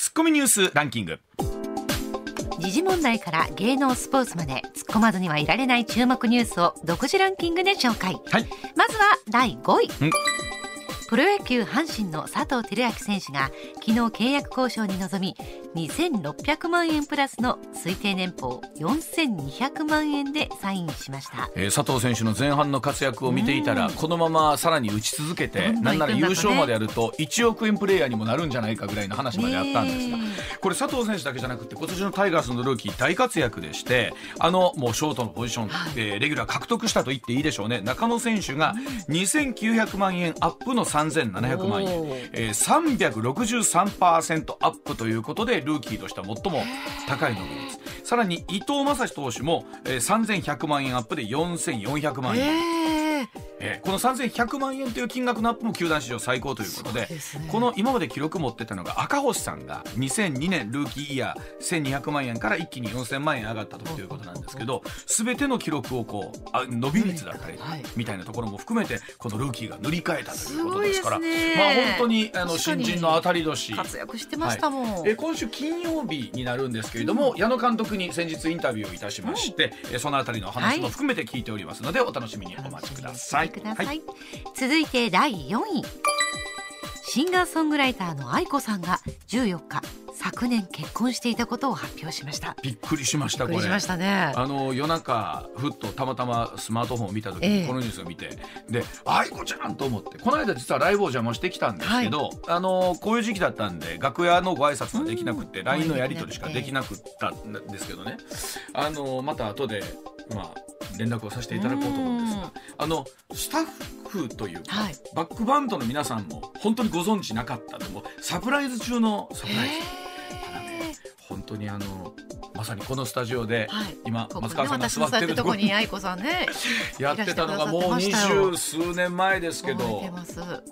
ツッコミニュースランキング。時事問題から芸能スポーツまで突っ込まずにはいられない注目ニュースを独自ランキングで紹介、はい。まずは第5位。んプロ野球阪神の佐藤輝明選手が昨日契約交渉に臨み2600万円プラスの推定年俸4200万円でサインしました。えー佐藤選手の前半の活躍を見ていたら、このままさらに打ち続けて、なんなら優勝までやると1億円プレーヤーにもなるんじゃないかぐらいの話まであったんですが、ねこれ佐藤選手だけじゃなくて今年のタイガースのルーキー大活躍でしてあのもうショートのポジション、えーレギュラー獲得したと言っていいでしょうね。中野選手が2900万円アップの3700万円。えー、363%アップということでルーキーとしては最も高い伸びですさらに伊藤将司投手も、えー、3100万円アップで4400万円、えーえ。ーこの3100万円という金額のアップも球団史上最高ということでね。この今まで記録持ってたのが赤星さんが2002年ルーキーイヤー1200万円から一気に4000万円上がったということなんですけど全ての記録をこうあ伸び率だったりみたいなところも含めてこのルーキーが塗り替えたということですからまあ本当にあの新人の当たり年。活躍してましたもん、はい。えー今週金曜日になるんですけれども、矢野監督に先日インタビューをいたしまして、えーそのあたりの話も含めて聞いておりますので、お楽しみにお待ちください。ください。はい。続いて第4位。シンガーソングライターの愛子さんが14日昨年結婚していたことを発表しました。びっくりしましたこれ。びっくりしましたね。あの夜中ふっとたまたまスマートフォンを見た時ええ。にこのニュースを見て、で愛子ちゃんと思ってこの間実はライブを邪魔してきたんですけど、あのこういう時期だったんで楽屋のご挨拶ができなくって、うん。LINE のやり取りしかできなくったんですけどね。あのまた後でまあ連絡をさせていただこうと思うんですがあのスタッフというか、はい。バックバンドの皆さんも本当にご存知なかったでもサプライズ中のサプライズ。ただね本当にあのまさにこのスタジオで、はい。今ここね松川さんが座ってるとこに。に愛子さんね やってたのがもう二十数年前ですけどて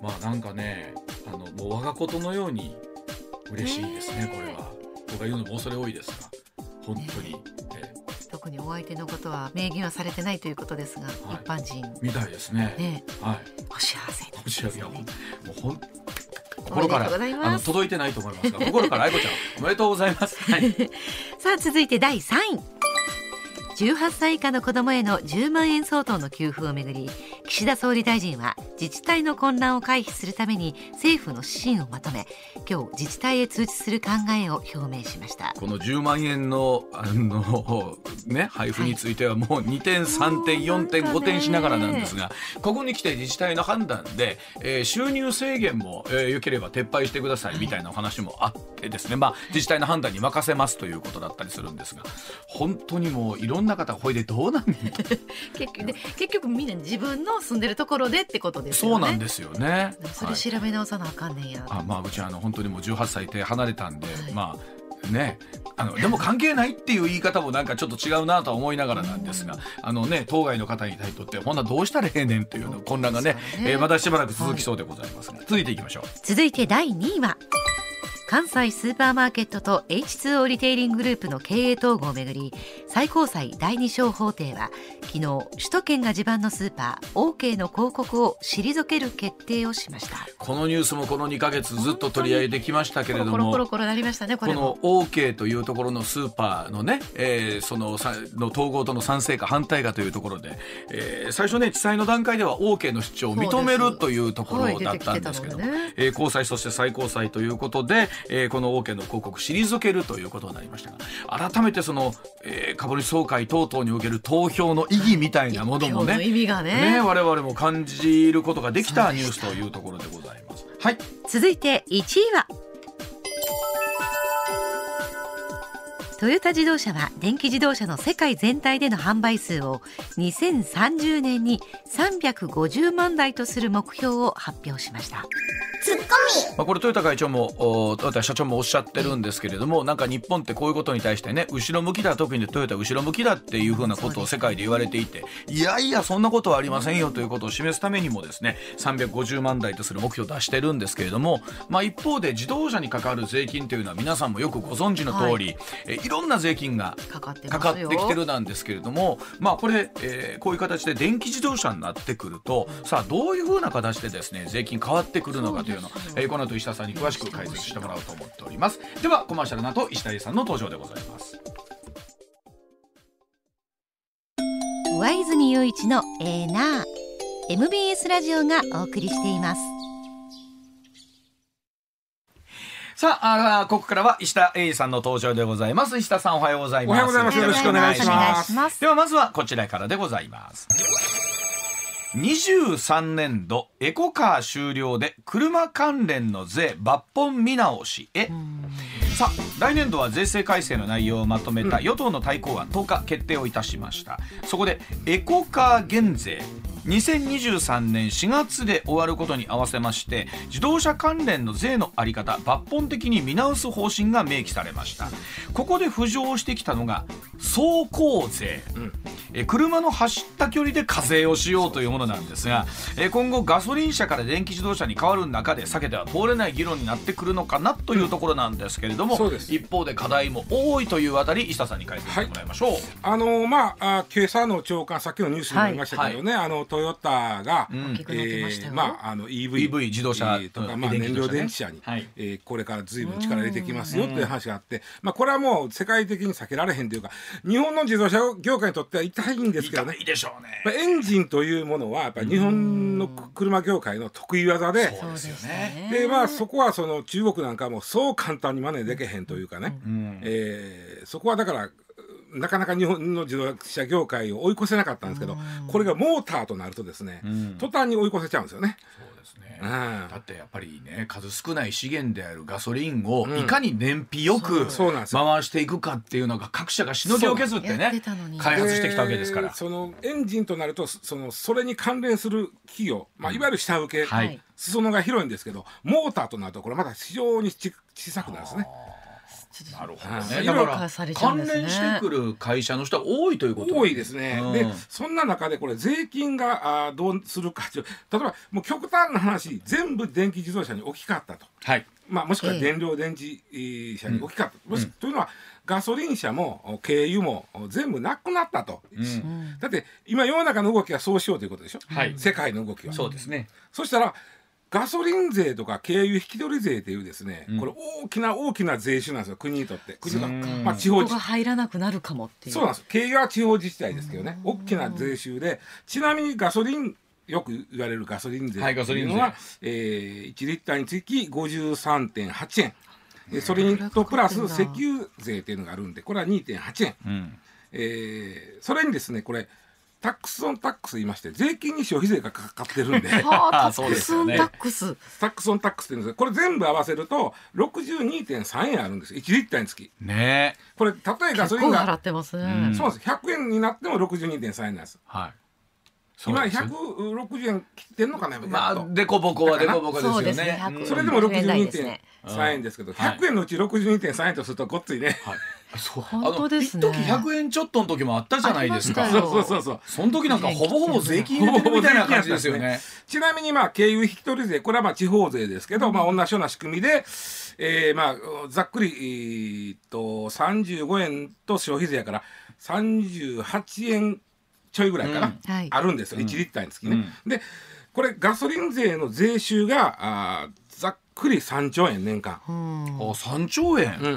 まあなんかねあのもう我がことのように嬉しいですねこれは。僕が言うのも恐れ多いですが本当に、え特にお相手のことは明言はされてないということですが、い。一般人。ーみたいですね。ね。はい。お幸せに。お幸せ。もうほん心からあの届いてないと思いますが心から愛子ちゃんおめでとうございます、はい、さあ続いて第3位。18歳以下の子どもへの10万円相当の給付をめぐり岸田総理大臣は自治体の混乱を回避するために政府の指針をまとめ今日自治体へ通知する考えを表明しました。この10万円のあの、ね、配布についてはもう2点、3点、4点、5点しながらなんですが、ここに来て自治体の判断で、えー収入制限も、えー、よければ撤廃してくださいみたいなお話もあってですね、まあ、自治体の判断に任せますということだったりするんですが、本当にもういろんな方がほいでどうなんねん 結局みんな自分の住んでるところでってことですよね。そうなんですよね。それはい調べ直さなあかんねんや、あまあうちあの本当にもう18歳手離れたんで、はい。まあね。あのでも関係ないっていう言い方もなんかちょっと違うなとは思いながらなんですが、あのね当該の方にとってほんなどうしたらええねんっていうような混乱がねね。えーまだしばらく続きそうでございますが、続いていきましょう。続いて第2位は関西スーパーマーケットと H2O リテイリンググループの経営統合をめぐり最高裁第二小法廷は昨日首都圏が地盤のスーパー OK の広告を退ける決定をしましたこのニュースもこの2ヶ月ずっと取り上げてきましたけれどコロコロコロも。コロなりましたねこれこもの OK というところのスーパーのね、えーそのさの統合との賛成か反対かというところで、えー最初ね地裁の段階では OK の主張を認めるというところだったんですけどえー高裁そして最高裁ということで、えーこの OK の広告退けるということになりましたが改めてその、えー株主総会等々における投票の意義みたいなものもね意味がね。我々も感じることができたニュースというところでございます。はい。続いて1位は。トヨタ自動車は電気自動車の世界全体での販売数を2030年に350万台とする目標を発表しましたまあ、これ豊田会長もお豊田社長もおっしゃってるんですけれどもなんか日本ってこういうことに対してね後ろ向きだ特にトヨタ後ろ向きだっていうふうなことを世界で言われていていやいやそんなことはありませんよということを示すためにもですね350万台とする目標を出してるんですけれども、まあ、一方で自動車にかかる税金というのは皆さんもよくご存知の通り、えいろんな税金がかかってかかってきてるなんですけれどもまあこれ、えーこういう形で電気自動車になってくるとさあどういうふうな形でですね税金変わってくるのかというのを、えーこの後石田さんに詳しく解説してもらおうと思っております。ではコマーシャルの後石田英さんの登場でございます。上泉雄一のエーナー MBS ラジオがお送りしています。さあここからは石田英さんの登場でございます。石田さんおはようございます。おはようございます。よろしくお願いします。ます。ではまずはこちらからでございます23年度エコカー終了で車関連の税抜本見直しへ。さあ来年度は税制改正の内容をまとめた与党の対抗案10日決定をいたしました。そこでエコカー減税2023年4月で終わることに合わせまして自動車関連の税のあり方抜本的に見直す方針が明記されました。ここで浮上してきたのが走行税、え車の走った距離で課税をしようというものなんですがえ今後ガソリン車から電気自動車に変わる中で避けては通れない議論になってくるのかなというところなんですけれども、そうです。一方で課題も多いというあたり石田さんに解説してもらいましょう、あのまああ今朝の長官さっきのニュースにもありましたけどね、あのトヨタが、ん。大きくなってまああの EV, EV 自動車。えーとか、うんまあ、燃料電池車に、はい。えーこれからずいぶん力入れてきますよという話があって、まあこれはもう世界的に避けられへんというか日本の自動車業界にとっては痛いんですけどね。いいでしょうね。エンジンというものはやっぱ日本の車業界の得意技で。そうですよね。でまあそこはその中国なんかもそう簡単に真似できへんというかね、えーそこはだからなかなか日本の自動車業界を追い越せなかったんですけど、これがモーターとなるとですね、途端に追い越せちゃうんですよね。だってやっぱりね数少ない資源であるガソリンをいかに燃費よく回していくかっていうのが各社がしのぎを削ってねてたのに。開発してきたわけですから。で。そのエンジンとなるとそのそれに関連する企業、まあ、いわゆる下請け、はい。裾野が広いんですけどモーターとなるとこれまた非常にち小さくなるんですね。なるほどはい。ね。だから関連してくる会社の人は多いということ多いですね、うん。でそんな中でこれ税金があーどうするか例えばもう極端な話全部電気自動車に置き換わったと、はい。まあ、もしくはええ。燃料電池えー車に置き換わった、もしというのはガソリン車もお軽油もお全部なくなったと、だって今世の中の動きはそうしようということでしょ、はい。世界の動きは。そうですね。そしたらガソリン税とか軽油引き取り税というですね、これ大きな大きな税収なんですよ国にとって。国が、まあ、地方自ここが入らなくなるかもっていう。そうなんです。軽油は地方自治体ですけどね大きな税収で。ちなみにガソリンよく言われるガソリン税はいというのは、えー、1リッターにつき53.8円。でそれにとプラス石油税というのがあるんでこれは2.8円、うん。えーそれにですねこれタックスオンタックス言いまして税金に消費税がかかってるんで。はあタそックスオンうですよね。タックスタックスオンタックスっていうんですこれ全部合わせると62.3円あるんです。1リッターにつき。ね。え。これたとえガソ結構払リンがってますね、うん。そうなんです。100円になっても62.3円なんです。はい。今そうです160円切ってんのかなまあやっと。デコボコはデコボコですよそうですね。ね。100うんそれでも100円台ですね62.3円ですけど、はい。100円のうち62.3円とするとごっついね、はい。そう。本当ですね。一時100円ちょっとの時もあったじゃないですか。そうそうそうそう。その時なんかほぼほぼ税金入れてるみたいな感じですよね。ちなみにまあ軽油引き取り税これはまあ地方税ですけど、まあ同じような仕組みで、えー、まあざっくり、えーっと35円と消費税やから38円ちょいぐらいかな、うん。はい。あるんですよ、1リッターにつきね。でこれガソリン税の税収があくり3兆円年間、お三兆円？う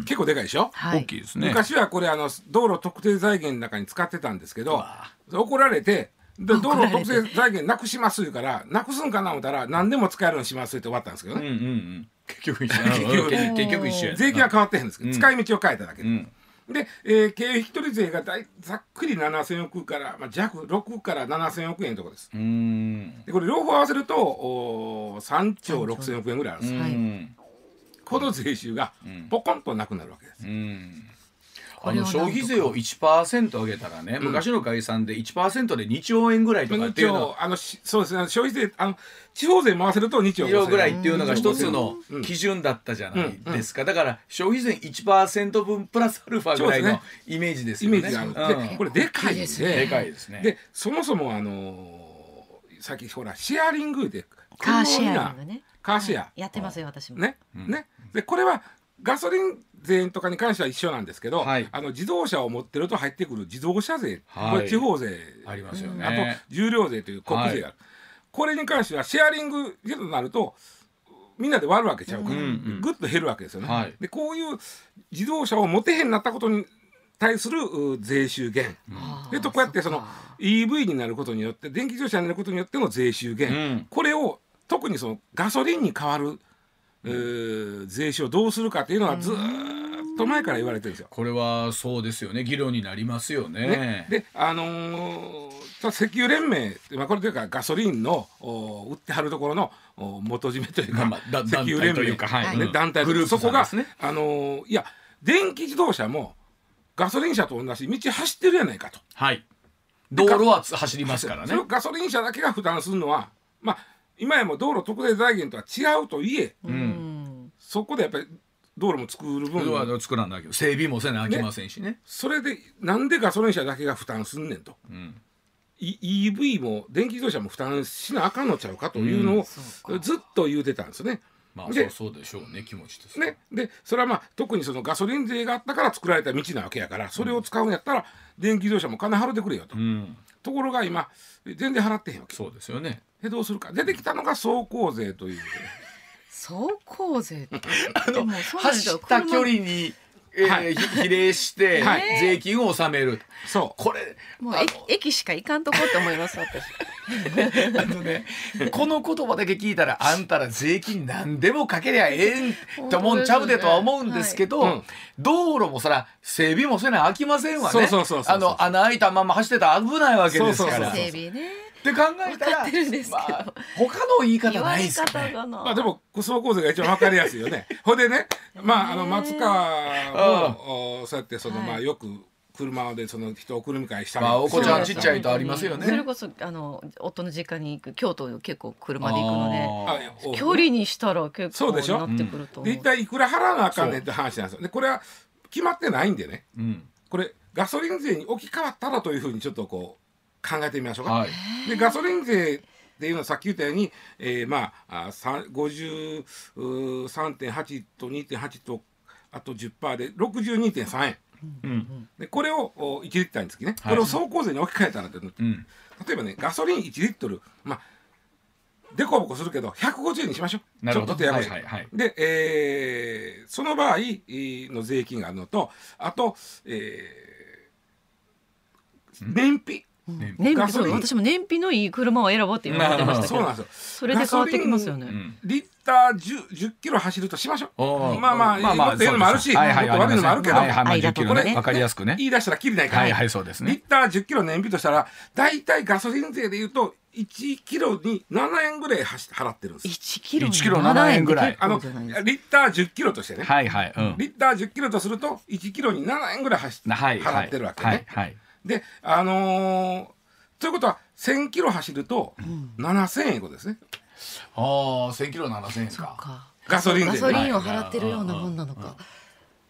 ん。結構でかいでしょ、はい大きいですね。昔はこれあの道路特定財源の中に使ってたんですけど怒られてで道路特定財源なくします言うからなくすんかな思ったら何でも使えるようにしますって終わったんですけどうんね、うんうん。結局一緒。結局結結局一緒や。税金は変わってへんですけど、うん使い道を変えただけで、うん。で、えー、経費取り税がざっくり7000億から、まあ、弱6から7000億円のところですうん。でこれ両方合わせるとおー3兆6000億円ぐらいあるんです。この税収がポコンとなくなるわけです、うん。あの消費税を1%上げたらね、昔の概算で1%で2兆円ぐらいとかっていうの。あのしそうですね。消費税あの地方税回せると2兆2兆ぐらいっていうのが一つの基準だったじゃないですか、だから消費税1%分プラスアルファぐらいのイメージですよね。イメージがある、でこれでかいで。でかいですね。でそもそもあのー、さっきほらシェアリングでカーシェアリングね。カーシェア、やってますよ私も。ね、ね。でこれはガソリン税とかに関しては一緒なんですけど、はい。あの自動車を持ってると入ってくる自動車税、はい。これ地方税。ありますよね。あと重量税という国税が。ある、これに関してはシェアリングとなるとみんなで割るわけちゃうか。ら、うんうん。ぐっと減るわけですよね。はい。でこういう自動車を持てへんなったことに対するう税収減、でとこうやってその EV になることによって電気自動車になることによっての税収減、うん。これを特にそのガソリンに変わる、えー税収をどうするかっていうのはずーっと前から言われてるんですよ。これはそうですよね議論になりますよね。ね、であのー石油連盟、まあ、これというかガソリンのお売ってはるところのお元締めというか、まあだ石油連盟というかはいうんね団体グループそこが、ねあのーいや電気自動車もガソリン車と同じ道走ってるやないかと。はい。道路は走りますからね。ガソリン車だけが負担するのはまあ今やもう道路特例財源とは違うといえうんそこでやっぱり道路も作る分道路は作らなきゃ整備もせなあきませんしね。それでなんでガソリン車だけが負担すんねんと。うん。E- EV も電気自動車も負担しなあかんのちゃうかというのをずっと言うてたんですよね。まあそでうそうでしょうね気持ちです。ね、でそれはまあ特にそのガソリン税があったから作られた道なわけやからそれを使うんやったら電気自動車も金払ってくれよと、うん。ところが今全然払ってへんわけ。そうですよね。でどうするか。出てきたのが走行税という。走行税って？でもそうなんですよ。走った距離に、えーはい。ひ比例して はい。税金を納める。そう。これもうあの駅駅しか行かんとこって思います私。あのね、この言葉だけ聞いたらあんたら税金何でもかけりゃええんと思うんちゃうでとは思うんですけど、はい。うん。道路もそら整備もせなあきませんわね。そうそうそうそうあの穴開いたまま走ってたら危ないわけですから。そうそうそう。整備ねって考えたら分かってるんですけど。まあ他の言い方ないですよね。まあでも走行税が一番わかりやすいよね。ほんでねまああの松川もおそうやってその、はい。まあよく車でその人を送り迎えしたり。まあお子ちゃんちっちゃいとありますよね。それこそあの夫の実家に行く京都結構車で行くので距離にしたら結構そうでしょ？なってくると思う。で一体いくら払わなあかんねんって話なんですよ。でこれは決まってないんでね。うん。これガソリン税に置き換わったらというふうにちょっとこう考えてみましょうか。はい。でガソリン税っていうのはさっき言ったように、えー、まああさん53.8と2.8とあと10%で62.3円。うん。でこれをお1リッターにつきね、はい。これを走行税に置き換えたらって、うん。例えばねガソリン1リットルまあでこぼこするけど150円にしましょう。なるほど。ちょっとやばい、はいはいはい。で、えーその場合えーの税金があるのとあと、えー燃費。ね燃費私も燃費のいい車を選ぼうって今言ってましたけど。そうなんですよ。それで変わってきますよね。リッター 10, 10キロ走るとしましょう。まあまあいいこと言うのもあるしはいはいもっと悪いのもあるけど。はいはいまあ10間とかね。キロね。わかりやすくね。言い出したらきりないから、はいはいそうですね。リッ。ター10キロ燃費としたら大体ガソリン税でいうと1キロに7円ぐらいはし払ってるんです1キロ1キロ7円ぐらい。あのリッター10キロとしてね、はいはい。うん。リッター10キロとすると1キロに7円ぐらいはしはいはい。払ってるわけね、はいはい。であのーということは1000キロ走ると7000円いうことですね。ああ1000キロ7000円か。ガソリン税。ガソリンを払ってるようなもんなのか。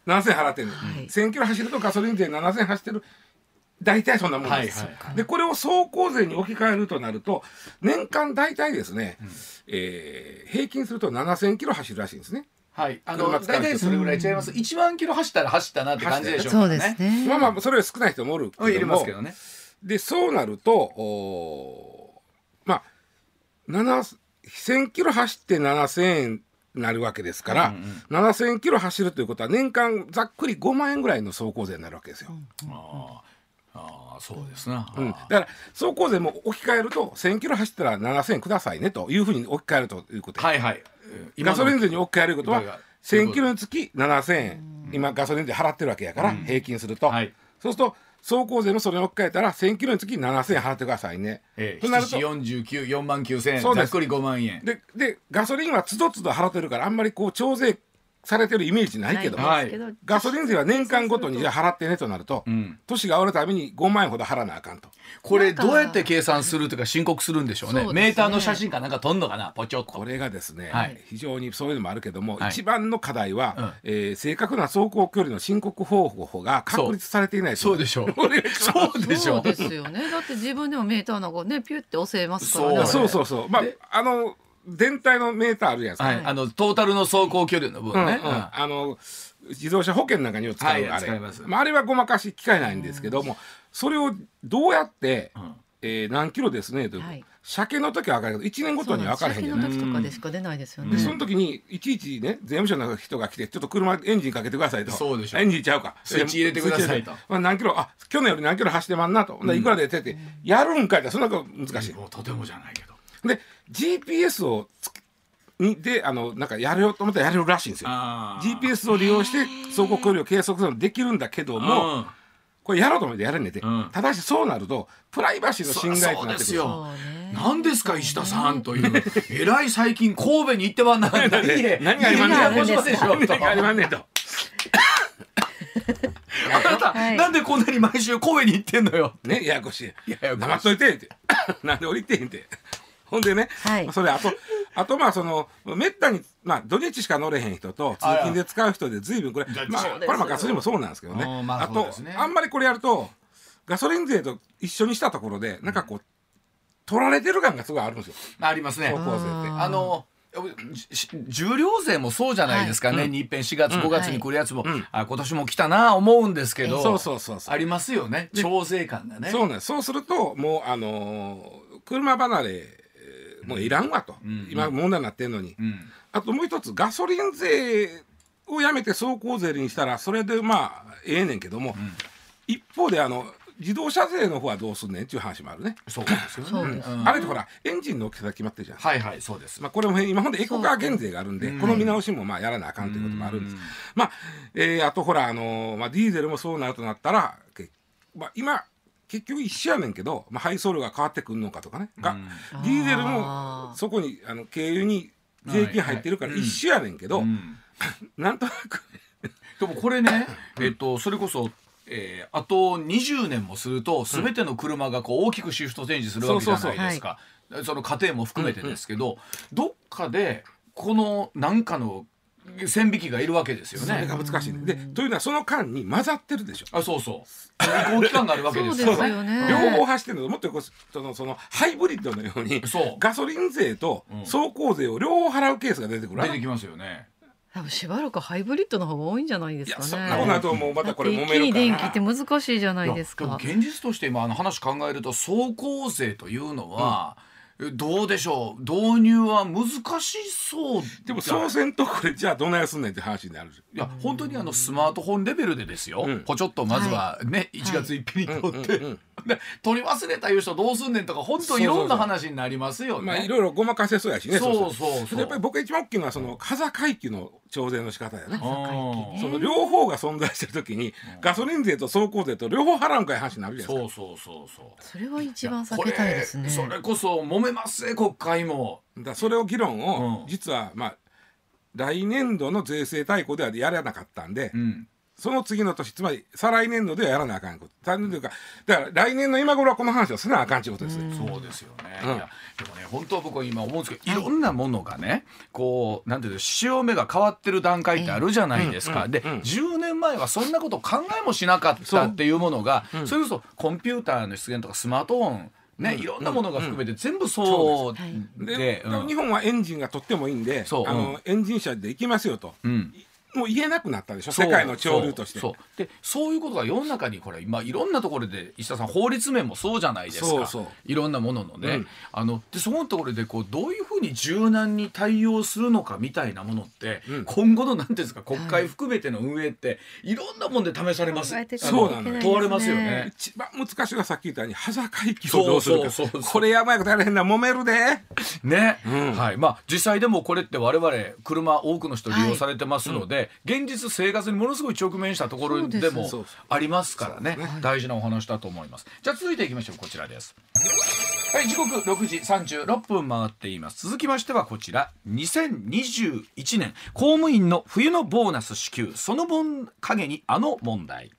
7000円払ってる、はい。1000キロ走るとガソリン税7000円走ってる。大体そんなもんです、はいはいでこれを走行税に置き換えるとなると年間大体ですね、えー平均すると7000キロ走るらしいんですねはい。あの大体それぐらい違います。1万キロ走ったら走ったなって感じでしょうかそうね。ですねまあまあそれより少ない人もおるけどもうん。ますけどね。でそうなるとおーまあ7 1000キロ走って7000円になるわけですから、7000キロ走るということは年間ざっくり5万円ぐらいの走行税になるわけですよ。あーあーそうですな。うん、だから走行税も置き換えると1000キロ走ったら7000円くださいねというふうに置き換えるということで、はいはい。ガソリン税に置き換えることはだから1000キロにつき7000円。今ガソリン税払ってるわけやから、平均すると、はい。そうすると走行税もそれに置き換えたら1000キロにつき7000円払ってくださいね。えー、となると7 49 4万9000円。ざっくり5万円。ででガソリンはつどつど払ってるからあんまりこう徴税されてるイメージないけども、はい。ガソリン税は年間ごとにじゃあ払ってねとなると、ん。年が終わるたびに5万円ほど払わなあかんと。これどうやって計算するというか申告するんでしょうね。ね。メーターの写真かなんか撮んのかな？ポチョッことれがですね、はい。非常にそういうのもあるけども、はい。一番の課題は、うん。えー正確な走行距離の申告方法が確立されていないとそうでしょう。そうでしょそうですよね。だって自分でもメーターなんかねピュって押せますからね。そう。そうそうそう。まあで、あの、電体のメーターあるじゃないですか。はい、あのトータルの走行距離の分うんうん。ね、うん。あの自動車保険なんかにを使うあはいれ、使います。あ、あれはごまかし機械ないんですけども、それをどうやって、ん。えー何キロですねとはい。車検の時は分かるけど1年ごとには分からへんじゃない。の時とかでしか出ないですよね。でその時にいちいちね税務署の人が来てちょっと車エンジンかけてくださいと。そうでしょエンジンちゃうか。スイッチ入れてくださいと。まあ、何キロあ去年より何キロ走ってまんなと、ほんいくらでってってやるんかいってそんなこと難しい、もうとてもじゃないけど。で GPS をつけにであのなんかやれようと思ったらやれるらしいんですよ。GPS を利用して走行距離を計測するのもできるんだけども、うん。これやろうと思ってやれんねんて、うん。ただしそうなるとプライバシーの侵害となってくる。そうですよ。そうね。何ですか石田さんという。えらい最近神戸に行ってはな 何で何がありまんねん。何がありまんでしょう。と。何がありまんねんと。あなた、はい。なんでこんなに毎週神戸に行ってんのよ。ねややこしい。ややこしい。黙っといてって。なんで降りてへんって ほんでね、はい。それあとあとまあそのめったにまあ土日しか乗れへん人と通勤で使う人で随分これだまあこれまあガソリンもそうなんですけどね。うんまああとそうですね。あんまりこれやるとガソリン税と一緒にしたところでなんかこう取られてる感がすごいあるんですよ。ありますね。走行税って。あのじ重量税もそうじゃないですかね、はい。にいっぺん4月、うん。5月に来るやつも、うん。あ今年も来たな思うんですけど、そうそうそうそう。ありますよね。調整感がね。そうなんです。そうするともうあのー車離れえーもういらんわと、ん。今問題になってんのに、うん。あともう一つガソリン税をやめて走行税にしたらそれでまあええねんけども、一方であの自動車税の方はどうすんねんっていう話もあるね、そうですよね。そうですん。あれってほらエンジンの大きさが決まってるじゃん、はいはいそうです、まあ、これも今ほんでエコカー減税があるんでうん。この見直しもまあやらなあかんということもあるんです。うん。まあ、えーあとほらあのーまあ、ディーゼルもそうなるとなったら、けまあ、今結局一緒やねんけど、まあ、配送量が変わってくるのかとかね。が、ディーゼルあもー。そこにあの経由に税金入ってるから一緒やねんけど、うん。なんとなく。でもこれね、えっと、それこそ、えーあと20年もすると全ての車がこう大きくシフトチェンジするわけじゃないですか、その過程も含めてですけど、どっかでこの何かの線引きがいるわけですよね。それが。難しいねでというのはその間に混ざってるでしょ。あそうそう。移行期間があるわけですよね。よね。両方走ってるのともっとこうそのそのハイブリッドのようにそう。ガソリン税とうん。走行税を両方払うケースが出てくる出てきますよね。多分しばらくハイブリッドの方が多いんじゃないですかね。そんなことなるともう。またこれ揉めるて一気に電気って難しいじゃないですか。現実として今あの話考えると走行税というのは、えどうでしょう？導入は難しそうでもそうせんとこれじゃあどないすんねんって話になるいや本当にあのスマートフォンレベルでですよ、うん。ポチョっとまずはね、1月1日に取って、で取り忘れたいう人どうすんねんとか本当いろんな話になりますよね。まあいろいろごまかせそうやしねそうそうそう。でやっぱり僕が一番大きいのはその風階級の徴税の仕方やね。うんその両方が存在してる時にガソリン税と走行税と両方払うんかい話になるじゃないですか。そうそうそうそう。それは一番避けたいですね。これそれこそ揉めますね国会も。だからそれを議論を、うん。実はまあ来年度の税制大綱ではやらなかったんで、うんその次の年つまり再来年度ではやらなあかんこと。再来年度というかだから来年の今頃はこの話をせなあかんということです。ね。そうですよね。うん。でもね本当は僕は今思うんですけどいろんなものがねこうなんていうの潮目が変わってる段階ってあるじゃないですか。でうん。うん。10年前はそんなこと考えもしなかったっていうものがそれこそコンピューターの出現とかスマートフォンねいろんなものが含めて全部そうで日本はエンジンがとってもいいんであの、エンジン車で行きますよと、うんもう言えなくなったでしょ？そう世界の潮流として。そうでそういうことが世の中にこれ今いろんなところで石田さん法律面もそうじゃないですか。そうそう。いろんなもののね、うん。あのでそのところでこうどういうふうに柔軟に対応するのかみたいなものって、うん。今後のなんていうんですか国会含めての運営っていろんなもんで試されます、考えていかそうなの問われますよね。一番難しいのはさっき言ったように端境期をどうするか。そうそうそうこれやばいことやれへんな揉めるで。ね、うん。はい。まあ実際でもこれって我々車多くの人利用されてますので、現実生活にものすごい直面したところでもありますからね。そうです。大事なお話だと思います。じゃあ続いていきましょう。こちらです。はい、時刻6時36分回っています。続きましてはこちら、2021年。公務員の冬のボーナス支給、その分陰にあの問題。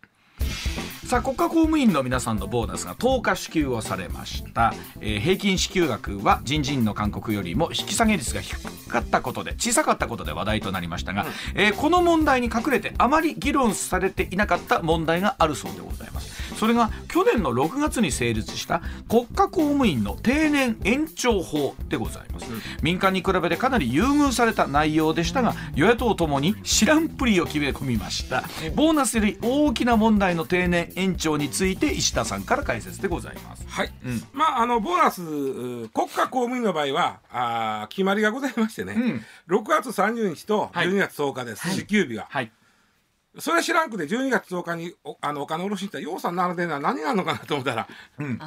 さあ国家公務員の皆さんのボーナスが10日支給をされました、えー平均支給額は人事院の勧告よりも引き下げ率が低かったことで小さかったことで話題となりましたが、えーこの問題に隠れてあまり議論されていなかった問題があるそうでございます。それが去年の6月に成立した国家公務員の定年延長法でございます、民間に比べてかなり優遇された内容でしたが与野党ともに知らんぷりを決め込みました。ボーナスより大きな問題の定年延長について石田さんから解説でございます。はい、まああのボーナスう国家公務員の場合はあー決まりがございましてね、6月30日とはい12月10日です、支給日が、はいそれ知らんくて12月10日におあのお金下ろしに行ったら「ようさん並んでは何があるのかな?」と思ったら、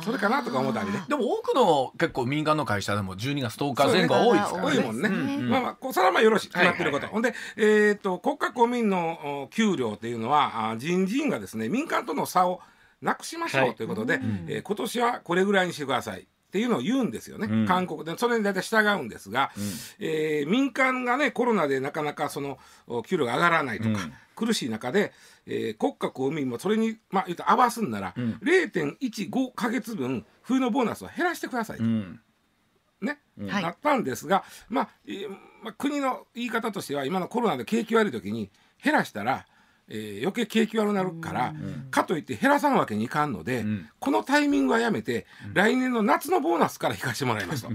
それかなとか思ったりね。でも多くの結構民間の会社でも12月10日前後は多いですからね多いもんね。うんまあまあ、こうそれはまあよろしい、決まってること。ほんで、えっ、と、国家公務員のお給料っていうのは、あ人事院がですね、民間との差をなくしましょはいうということで、えー今年はこれぐらいにしてください。っていうのを言うんですよね、ん。韓国で。それに大体従うんですが、えー民間がねコロナでなかなかそのお給料が上がらないとか、うん。苦しい中で、えー国家公務員もそれにまあ言うと合わすんなら、0.15か月分冬のボーナスを減らしてくださいと。うん。ね、はい。なったんですが、まあえーまあ、国の言い方としては今のコロナで景気悪い時に減らしたら、えー余計景気悪くなるから、かといって減らさんわけにいかんので、ん。このタイミングはやめて、来年の夏のボーナスから引かしてもらいますと。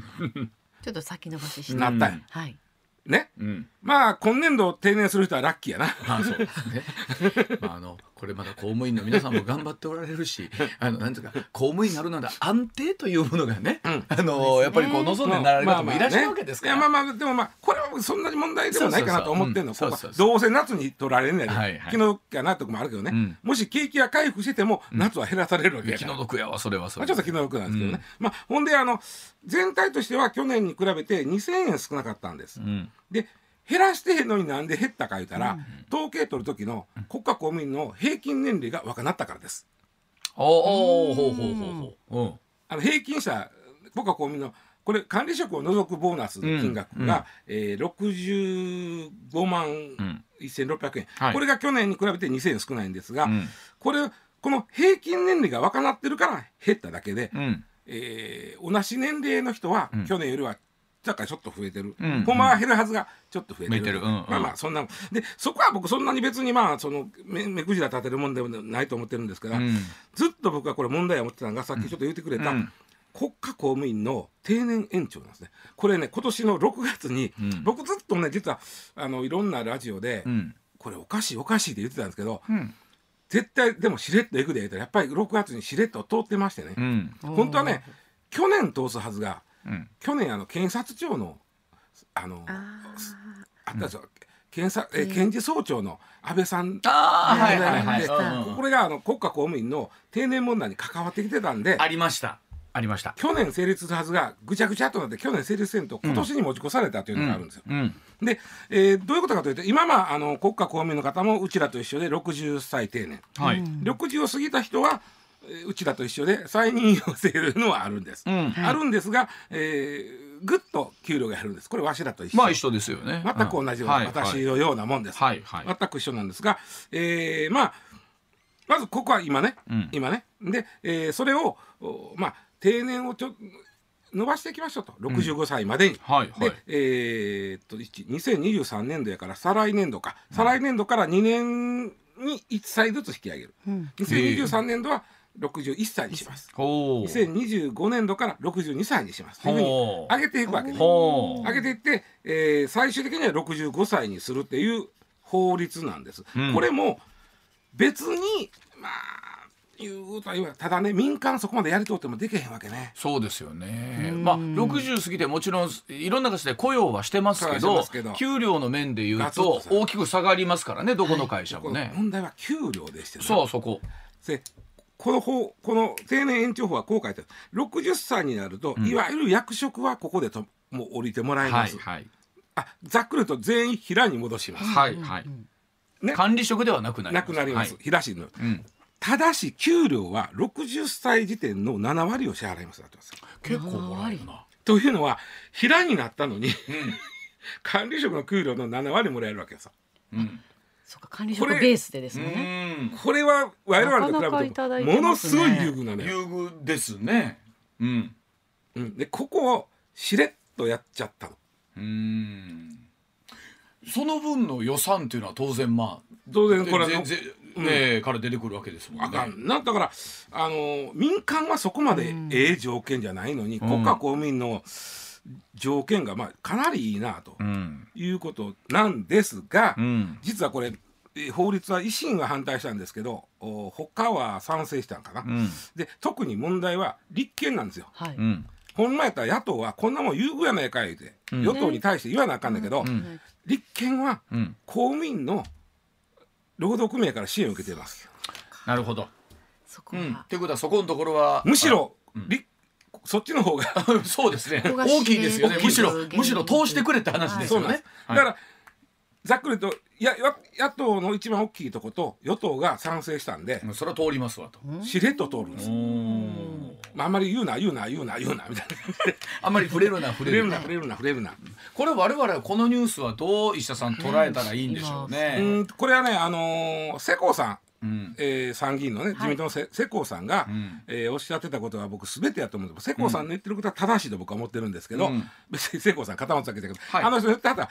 ちょっと先延ばしして、なったんや。はい。ね。うんまあ今年度定年する人はラッキーやな。まあそうですね。まああのこれまだ公務員の皆さんも頑張っておられるし、あのなんていうか公務員になるなら安定というものがね、ん。あのやっぱりこう望んでなられる方もいらっしゃるわけですから。まあまあでもまあこれはそんなに問題でもないかなと思ってんの。そうそうどうせ夏に取られんねやで、はいはい。気の毒やなとこもあるけどね、うん。もし景気が回復してても夏は減らされるわけやから。気の毒やわそれはそまあ、れは。ちょっと気の毒なんですけどね、まあ、ほんであの全体としては去年に比べて2000円少なかったんです。うん。で減らしてへんのになんで減ったか言うたら、統計取る時の国家公務員の平均年齢が若なったからです。おおほうほうほうほう。うん。あの平均した国家公務員のこれ管理職を除くボーナスの金額が、えー、65万ん。1600円、はい。これが去年に比べて2000円少ないんですが、うん。これこの平均年齢が若なってるから減っただけで、うん。えー同じ年齢の人は、去年よりはだからちょっと増えてる、うんほん。まは減るはずがちょっと増えてる。増えてる。うんうん。まあまあそんなでそこは僕そんなに別にまあその目目くじら立てるもんでもないと思ってるんですから、うん。ずっと僕はこれ問題を思ってたのがさっきちょっと言ってくれた、うん。国家公務員の定年延長なんですね。これね今年の6月に、うん。僕ずっとね実はあのいろんなラジオで、うん。これおかしいおかしいって言ってたんですけど、うん。絶対でもしれっといくで言ったらやっぱり6月にしれっと通ってましてね、うん。本当はね去年通すはずがうん。去年あの検察庁のあのあったでしょ、検察え検事総長の安倍さんああははいいはいはい。でうんこれがあの国家公務員の定年問題に関わってきてたんでありましたありました。去年成立するはずがぐちゃぐちゃとなって去年成立せんと今年に持ち越されたというのがあるんですよ。うん。で、えーどういうことかというと今まああの国家公務員の方もうちらと一緒で60歳定年、はい。60を過ぎた人はえーうちらと一緒で再任用制というのはあるんです。うん。あるんですが、えーぐっと給料が減るんです。これわしらと一緒。まあ一緒ですよね。全く同じような、はい。私のようなもんです。はい。はい。全く一緒なんですが、えーまあまずここは今ね、うん。今ね。で、えーそれをおまあ定年をちょ伸ばしていきましょうと。65歳までに。はい。はい。で、えーっと一2023年度やから再来年度か、再来年度から2年に1歳ずつ引き上げる、2023年度は61歳にします、ほう。2025年度から62歳にしますというふうに上げていくわけね。ほう。上げていって、えー最終的には65歳にするっていう法律なんです。うんこれも別にまあ言うとはただね民間そこまでやりとってもできへんわけね。そうですよね。まあ60過ぎてもちろんいろんな形で雇用はしてますけどますけど給料の面で言うと大きく下がりますからねどこの会社もね。問題は給料でしてね。そうそこ。でこの法この定年延長法はこう書いてある。60歳になると、いわゆる役職はここでともう降りてもらいます、はいはい。あざっくりと全員平に戻します、はいはい。ね。管理職ではなくなります。なくなります、はい。平氏の。うん。たただし給料は60歳時点の7割を支払いますだってます。結構もらえるな。というのは平になったのに 管理職の給料の7割もらえるわけですよ。うん。そうか管理職ベースでですね。ん。これは我々と比べてただいてものますごい優遇なのよ、優遇ですね。うん。うん、でここをしれっとやっちゃったのうん。その分の予算っていうのは当然まあ当然これは全然ねから出てくるわけですもんね。あかんなだからあの民間はそこまでええ条件じゃないのに、国家公務員の条件がまあかなりいいなとうん。いうことなんですが、うん。実はこれえ法律は維新は反対したんですけどお他は賛成したんかな、うん。で特に問題は立憲なんですよはい。うん。ほんまやったら野党はこんなもん優遇やないかいって、うん与党に対して言わなあかんだけど、ん立憲はうん。公務員の労働組合から支援を受けていますなるほど。そこうん。いうことはそこのところはむしろ、うん立そっちの方があ そうですね。大きいですよね。むしろむしろ通してくれって話ですよね。はい。だからざっくりとやや野党の一番大きいとこと与党が賛成したんで、それは通りますわと。しれっと通るんです、うん。まあ、あんまり言うな言うな言うな言うなみたいな。あんまり触れるな触触れるな。れるな触れるな触れるな。これ我々はこのニュースはどう石田さん捉えたらいいんでしょううね。んこれはねあのー世耕さんうん。えー参議院のね自民党のせ世耕さんが、ん。えーおっしゃってたことは僕すべてやと思うんです。世耕さんの言ってることは正しいと僕は思ってるんですけど、うん。別に世耕さん固まってたけど、はい。あの人言ってはった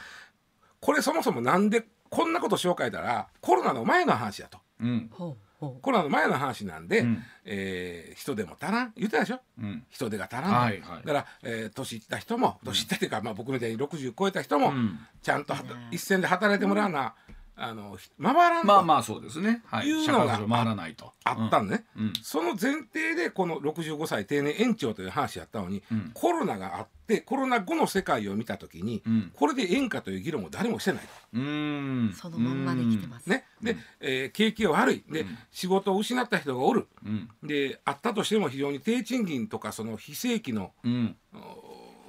これそもそもなんでこんなこと紹介たらコロナの前の話やと。うん。コロナの前の話なんで、うん。えー人手も足らん言ってたでしょ？うん。人手が足らん。と、はいはい。だから、えー年いった人も年いったっていうか、まあ、僕みたいに60超えた人も、うん。ちゃんと一線で働いてもらわな、あのひ回らんと、まあまあそうですね。はい。いうのが回らないと。あったのね、うんその前提でこの65歳定年延長という話やったのに、んコロナがあってコロナ後の世界を見た時に、うんこれでええんかという議論を誰もしてないと。うーん。そのまんまで来てます。ね、で、えー景気が悪いで、仕事を失った人がおるうん。であったとしても非常に低賃金とかその非正規の、うん。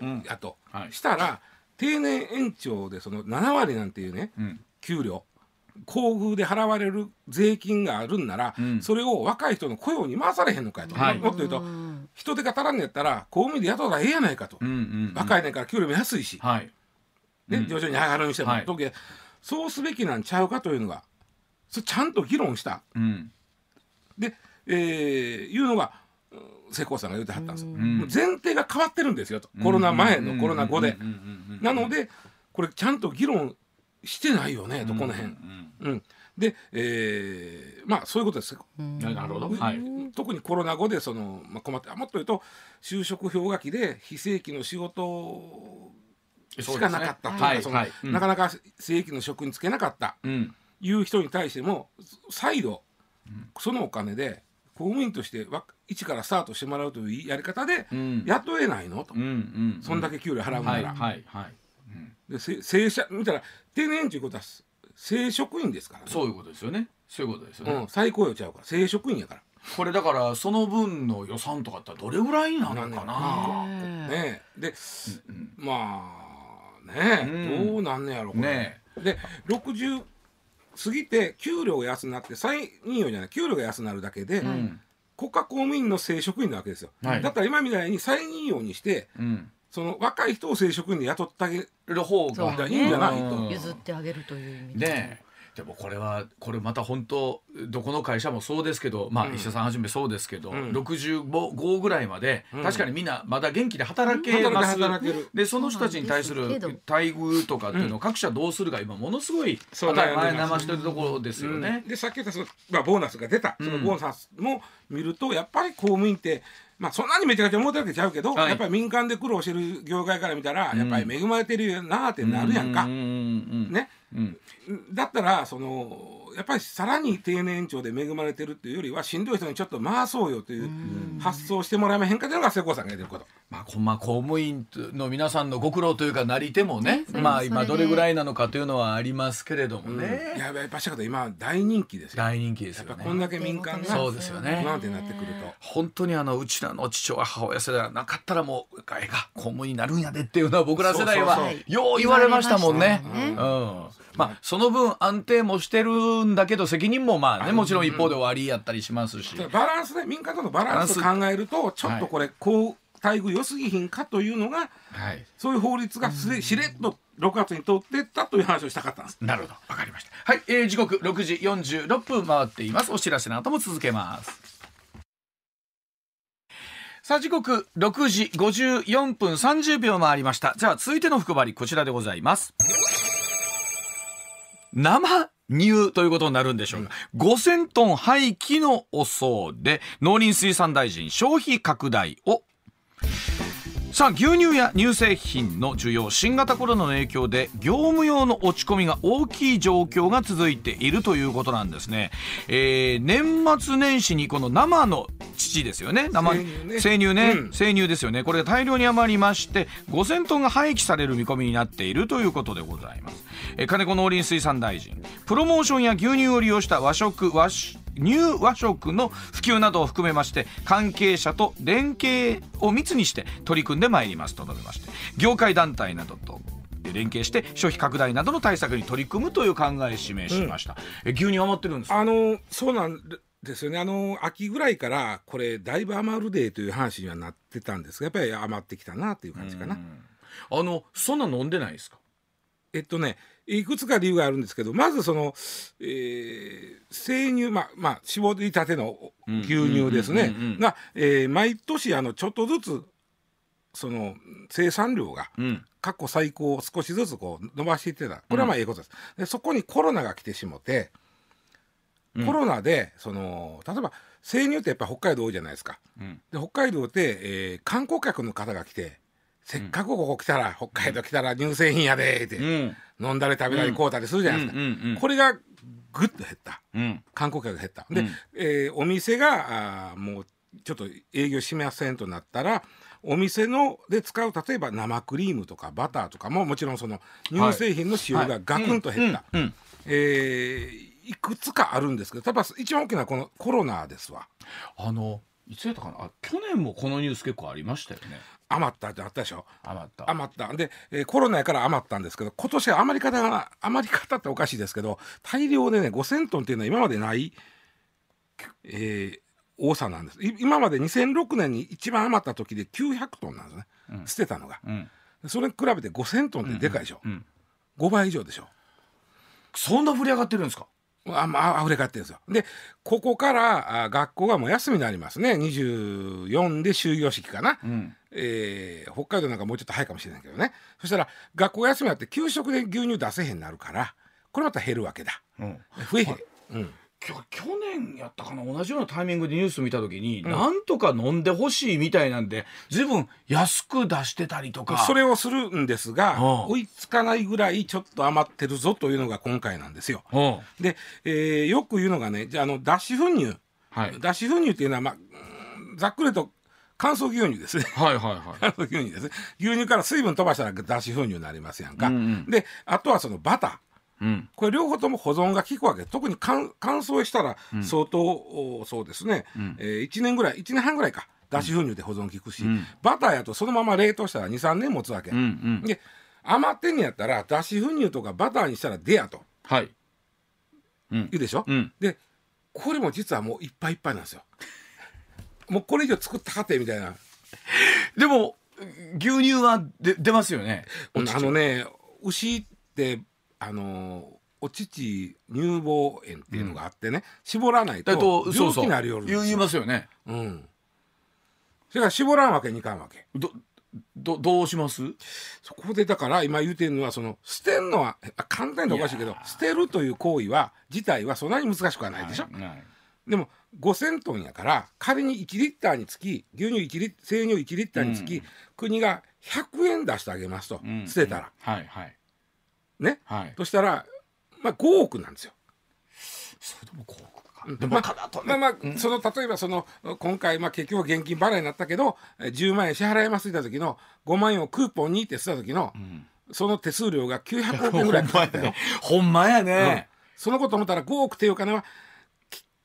うんやと、はいしたら定年延長でその7割なんていうねうん。給料厚遇で払われる税金があるんなら、うん。それを若い人の雇用に回されへんのかと、はい。もっと言うと人手が足らんのやったら公務員で雇うたらええやないかと、うん。うん。若いねんから給料も安いし、はい。ねうん。徐々に上がるにしても、はい。時計そうすべきなんちゃうかというのがそれちゃんと議論した。うん。で、えーいうのがうん世耕さんが言ってはったんですよ、う前提が変わってるんですよと。コロナ前のコロナ後でうんうんうんうんなのでこれちゃんと議論してないよねとこの辺、うん。うん、で、えーまあそういうことです。なるほど。はい。特にコロナ後でその、まあ、困ってあもっと言うと就職氷河期で非正規の仕事しかなかったというかはいなかなか正規の職に就けなかった。うん。いう人に対しても再度そのお金で公務員としてわ一からスタートしてもらうというやり方でうん。雇えないのと、うんうん。そんだけ給料払うなら、はいはいはい。でせ正社見たら定年ということは正職員ですからね。そういうことですよね。そういうことですよね。うん、最高用ちゃうから。正職員やから。これだからその分の予算とかってどれぐらいなのかな。ね。えで、まあね。どうなんねやろこれね。で60過ぎて給料が安なって再任用じゃない。給料が安なるだけで、うん。国家公務員の正職員なわけですよ、はい。だったら今みたいに再任用にしてうん。その若い人を正職員で雇ってあげる方がいいんじゃないと。うん。譲ってあげるという意味で。ねえ。でもこれはこれまた本当どこの会社もそうですけどまあうん。石田さんはじめそうですけど、ん。65ぐらいまで、うん。確かにみんなまだ元気で働けます。でその人たちに対する待遇とかっていうのを各社どうするか今ものすごいそう当たましてるところですよね。うん。でさっき言ったその、まあ、ボーナスが出た、そのボーナスも見るとやっぱり公務員って、まあ、そんなにめちゃくちゃ思ってるわけちゃうけど、はい。やっぱり民間で苦労してる業界から見たら、やっぱり恵まれてるよなってなるやんか。うんうんうんね、うん。だったらそのやっぱりさらに定年延長で恵まれてるっていうよりはしんどい人にちょっと回そうよという発想をしてもらえまへんかというのが瀬古さんが言ってること。まあ、こまあ公務員の皆さんのご苦労というかなり手もねねまあ今どれぐらいなのかというのはありますけれどもね、いややっぱしかと今大人気ですよ。大人気ですやっぱよねこんだけ民間がそうですよね。不安定になってくると。本当にあのうちらの父親母親世代がなかったらもうええが公務員になるんやでっていうのは僕ら世代はそうそうそうよう言われましたもんね。言われましたもん。ねうんまあその分安定もしてるんだけど責任もまあねもちろん一方で終わりやったりしますし、バランスね民間とのバランスを考えるとちょっとこれ、こう待遇良すぎひんかというのがはい。そういう法律がすでしれっと6月に通ってったという話をしたかったんです。なるほど。わかりました。はい、えー、時刻6時46分。回っています。お知らせの後も続けます。さあ時刻6時54分30秒回りました。じゃあ続いての福張りこちらでございます生乳ということになるんでしょうか、5000トン廃棄の恐れ農林水産大臣消費拡大をさあ牛乳や乳製品の需要新型コロナの影響で業務用の落ち込みが大きい状況が続いているということなんですね、えー年末年始にこの生の乳ですよね。生生乳ね。生乳ね、うん。生乳ですよね。これが大量に余りまして5000トンが廃棄される見込みになっているということでございます、えー金子農林水産大臣。プロモーションや牛乳を利用した和食和食乳和食の普及などを含めまして関係者と連携を密にして取り組んでまいりますと述べまして業界団体などと連携して消費拡大などの対策に取り組むという考えを示しました、え牛乳余ってるんですか？あのそうなんですよね。あの秋ぐらいからこれだいぶ余るでという話にはなってたんですがやっぱり余ってきたなっていう感じかな。あのそんな飲んでないですか？えっとねいくつか理由があるんですけどまずその、えー生乳まあまあ絞りたての牛乳ですね。が、えー毎年あのちょっとずつその生産量がうん。過去最高を少しずつこう伸ばしていってた。これはまあええことです。でそこにコロナが来てしもて、うん。コロナでその例えば生乳ってやっぱ北海道多いじゃないですか。うん。で北海道って、えー観光客の方が来てせっかくここ来たら、北海道来たら乳製品やでーって、うん。飲んだり食べたり買うたりするじゃないですか。これがぐっと減った。うん。観光客が減った。で、うん。えーお店があーもうちょっと営業しませんとなったらお店ので使う例えば生クリームとかバターとかももちろんその乳製品の使用がガクンと減った。えーいくつかあるんですけどやっぱ一番大きなこのコロナですわ。あのいつやったかな？あ去年もこのニュース結構ありましたよね。余ったってあったでしょ？余った。余った。で、えーコロナやから余ったんですけど今年は余り方が余り方っておかしいですけど大量でね5,000トンっていうのは今までない、えー多さなんです。い今まで2006年に一番余った時で900トンなんですね、捨てたのが。うん。それに比べて5,000トンってでかいでしょ、うん。5倍以上でしょ？そんな振り上がってるんですか？あまあ溢れかってるんですよ。でここからあ学校がもう休みになりますね。24で終業式かな、うん。えー北海道なんかもうちょっと早いかもしれないけどね。そしたら学校休みになって給食で牛乳出せへんなるからこれまた減るわけだ。うん。増えへん、うん、去年やったかな？同じようなタイミングでニュース見た時に、なんとか飲んでほしいみたいなんで随分安く出してたりとか。それをするんですがうん。追いつかないぐらいちょっと余ってるぞというのが今回なんですよ。うん。で、えーよく言うのがねじゃああの脱脂粉乳、はい。脱脂粉乳っていうのは、まあ、うんざっくりと乾燥牛乳ですね。はいはいはい。乾燥牛乳ですね。牛乳から水分飛ばしたら脱脂粉乳になりますやんか。うんうん。であとはそのバターうん。これ両方とも保存が効くわけ。特に乾乾燥したら相当、おそうですね、えー1年ぐらい1年半ぐらいか。脱脂粉乳で保存効くし、ん。バターやとそのまま冷凍したら23年持つわけ、うんうん。で余ってんねやったら脱脂粉乳とかバターにしたらでやと。はい。言うでしょ、うん。でこれも実はもういっぱいいっぱいなんですよ。もうこれ以上作ったかてみたいな。でも牛乳はで出ますよね。あのね牛ってあのお乳乳房炎っていうのがあってね、絞らないと病気になるよるんですよ。言いますよね。うん。それから絞らんわけにいかんわけ。どどどうします？そこでだから今言うてるのはその捨てるのはあ簡単でおかしいけど捨てるという行為は自体はそんなに難しくはないでしょ。はいはい。でも5,000トンやから仮に1リッターにつき牛乳1リッ生乳1リッターにつき、国が100円出してあげますと、うん。捨てたら。はいはいね。はい。そしたらまあ5億なんですよ。それでも広告か。うんでもただとね。まあまあ、その例えばその今回、まあ、結局現金払いになったけどえー10万円支払いますって言った時の5万円をクーポンにってした時の、その手数料が900億円ぐらいかかったよ。ほんまやうん。ねそのこと思ったら5億っていうお金はき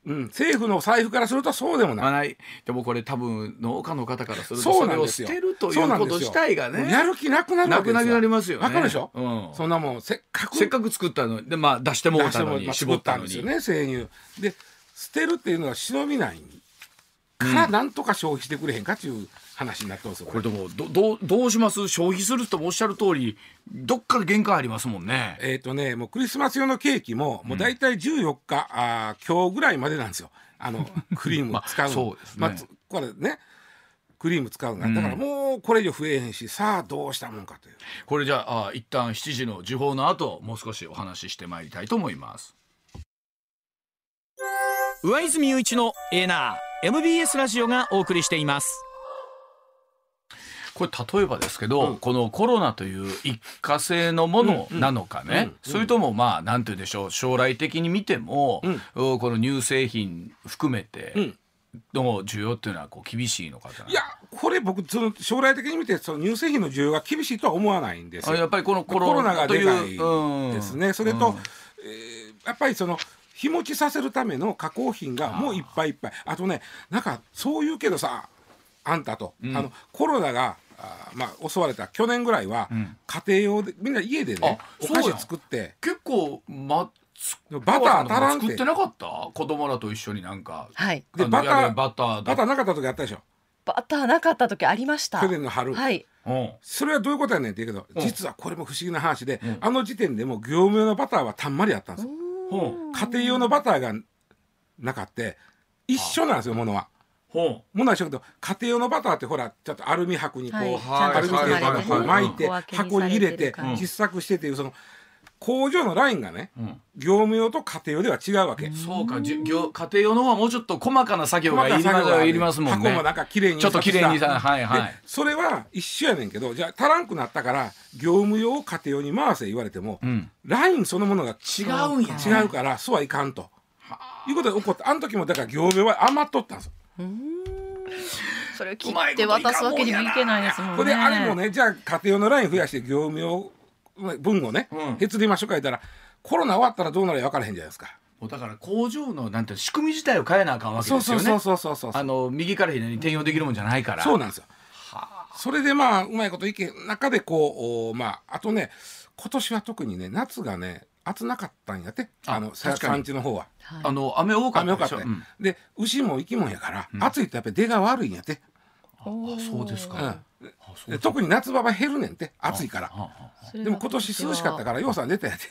うん、政府の財布からするとそうでもない。でもこれ多分農家の方からするとそれをなんですよ。捨てるといそううことなんですよ。自体がねやる気なくなるわけですよ。なくなりますよね。わかるでしょ、うん。そんなもんせっかくせっかく作ったのにでまあ出してもうたのに絞ったんですよね生乳。で捨てるっていうのは忍びないからなんとか消費してくれへんかっていう話になってますよこれ。でもどどうどうします？消費するともおっしゃる通りどっかで限界ありますもんね。えっ、とねもうクリスマス用のケーキももう大体14日、あー今日ぐらいまでなんですよ。あの クリーム使うの、まあそうですね。まあつこれねクリーム使うのが。だからもうこれ以上増えへんしさあどうしたもんかという。これじゃああ一旦7時の時報の後もう少しお話ししてまいりたいと思います。上泉雄一のエナー MBS ラジオがお送りしていますこれ例えばですけど、このコロナという一過性のものなのかね、それともまあなんて言うんでしょう。将来的に見ても、この乳製品含めての需要っていうのはこう厳しいのかじゃない？いやこれ僕その将来的に見てその乳製品の需要が厳しいとは思わないんですよ。あやっぱりこのココロナがでかいうん。ですね。それと、うん。えーやっぱりその日持ちさせるための加工品がもういっぱいいっぱい。あとね、なんかそう言うけどさ、あんたと、あのコロナが。あーまあ、襲われた去年ぐらいは、家庭用でみんな家でねあお菓子作って。結構まつバター足らんて。作ってなかった？子供らと一緒になんかはい。でバターバターだ。バターなかった時あったでしょ？バターなかった時ありました。去年の春、はい。うん。それはどういうことやねんって言うけど、うん。実はこれも不思議な話で、あの時点でもう業務用のバターはたんまりあったんですよ。家庭用のバターがなかって一緒なんですよものは。ほものは一緒だけど家庭用のバターってほらちょっとアルミ箔にこう、はい。はいアルミテープでこう巻いて箱に入れて小さくしてっていうその工場のラインがね、ん。業務用と家庭用では違うわけ。うそうかじゅ業家庭用の方はもうちょっと細かな作業がいりますいりますもんね。箱もなんか綺麗にちょっと綺麗にさはいはい。でそれは一緒やねんけどじゃあ足らんくなったから業務用を家庭用に回せ言われても、ん。ラインそのものが違うんやね違うからそうはいかんと。いうことで起こってあの時もだから業務用は余っとったんですよ。それを切って渡すわけにもいけないですもんね。これであれもねじゃあ家庭用のライン増やして業務用分をね、うん。へつりましょうか言ったらコロナ終わったらどうなるか分からへんじゃないですか。もうだから工場のなんて仕組み自体を変えなあかんわけそうですよね。そうそうそうそうそうあの右から左に転用できるもんじゃないから。そうなんですよ。それでまあうまいこといけ中でこうおまああとね今年は特にね夏がね暑なかったんやって。あのさ確かに。産地の方は。あの雨多かった雨よかった。ねでしょうん。で牛も生き物やから、暑いとやっぱり出が悪いんやって、あそうですか、うん。あそう。で特に夏場は減るねんって暑いから。でも今年涼しかったからようさん出たんやって。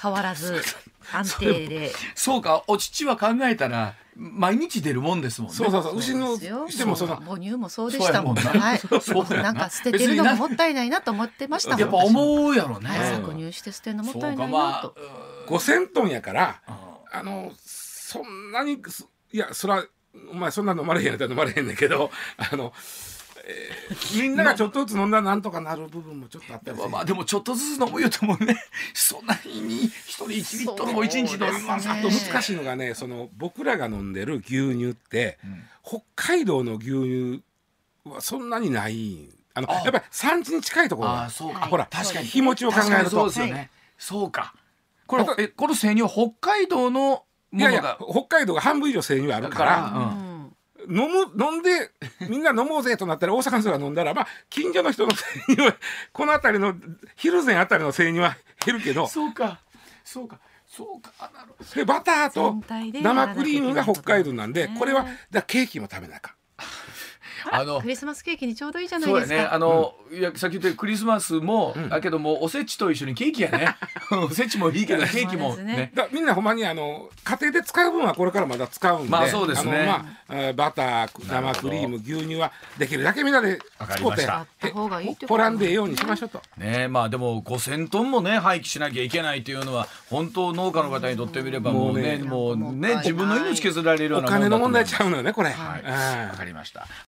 変わらず 安定で。そうかお父は考えたら毎日出るもんですもんね。そうそうそう。牛のしてもその母乳もそうでしたもんそうやもんなはい。そうやな。なんか捨ててるのももったいないなと思ってましたもん。やっぱ思うやろね、はい搾乳して捨てるのもったいないそうかまあなと5,000トンやからああのそんなにすいやそらお前そんな飲まれへんやったら飲まれへんねんけど あの、えーみんながちょっとずつ飲んだらなんとかなる部分もちょっとあったりまあまあでもちょっとずつ飲むよともね そんなに一人1リットルも1日飲みますあと難しいのがねその僕らが飲んでる牛乳って、北海道の牛乳はそんなにないあのあ。やっぱり産地に近いところ。がああそうか。ほら確かに。日持ちを考えると。そうですよね、そうか。これえこの生乳は北海道のいやいや北海道が半分以上生乳あるから飲む飲んでみんな飲もうぜとなったら大阪の人が飲んだらまあ近所の人の生乳は この辺りの蒜山あたりの生乳は減るけどそうか。そうか。そうか。あなるほど。でバターと生クリームが北海道なんでこれはだケーキも食べなあかんあのクリスマスケーキにちょうどいいじゃないそうやですかね。あの、いやさっき言ったようにクリスマスも、だけどもおせちと一緒にケーキやね。おせちもいいけどケーキも。ね。ね。だみんなほんまにあの家庭で使う分はこれからまだ使うんでまあそうですね。あのまあえーバター生クリーム牛乳はできるだけみんなでわかり使ってましたやった方がいいってことほらんでええようにしましょうと。ねまあでも5,000トンもね廃棄しなきゃいけないというのは本当農家の方にとってみればもうねもうねもうね自分の命削られるようおなもんだと思う。金の問題ちゃうのよねこれ。はい。うん。わかりました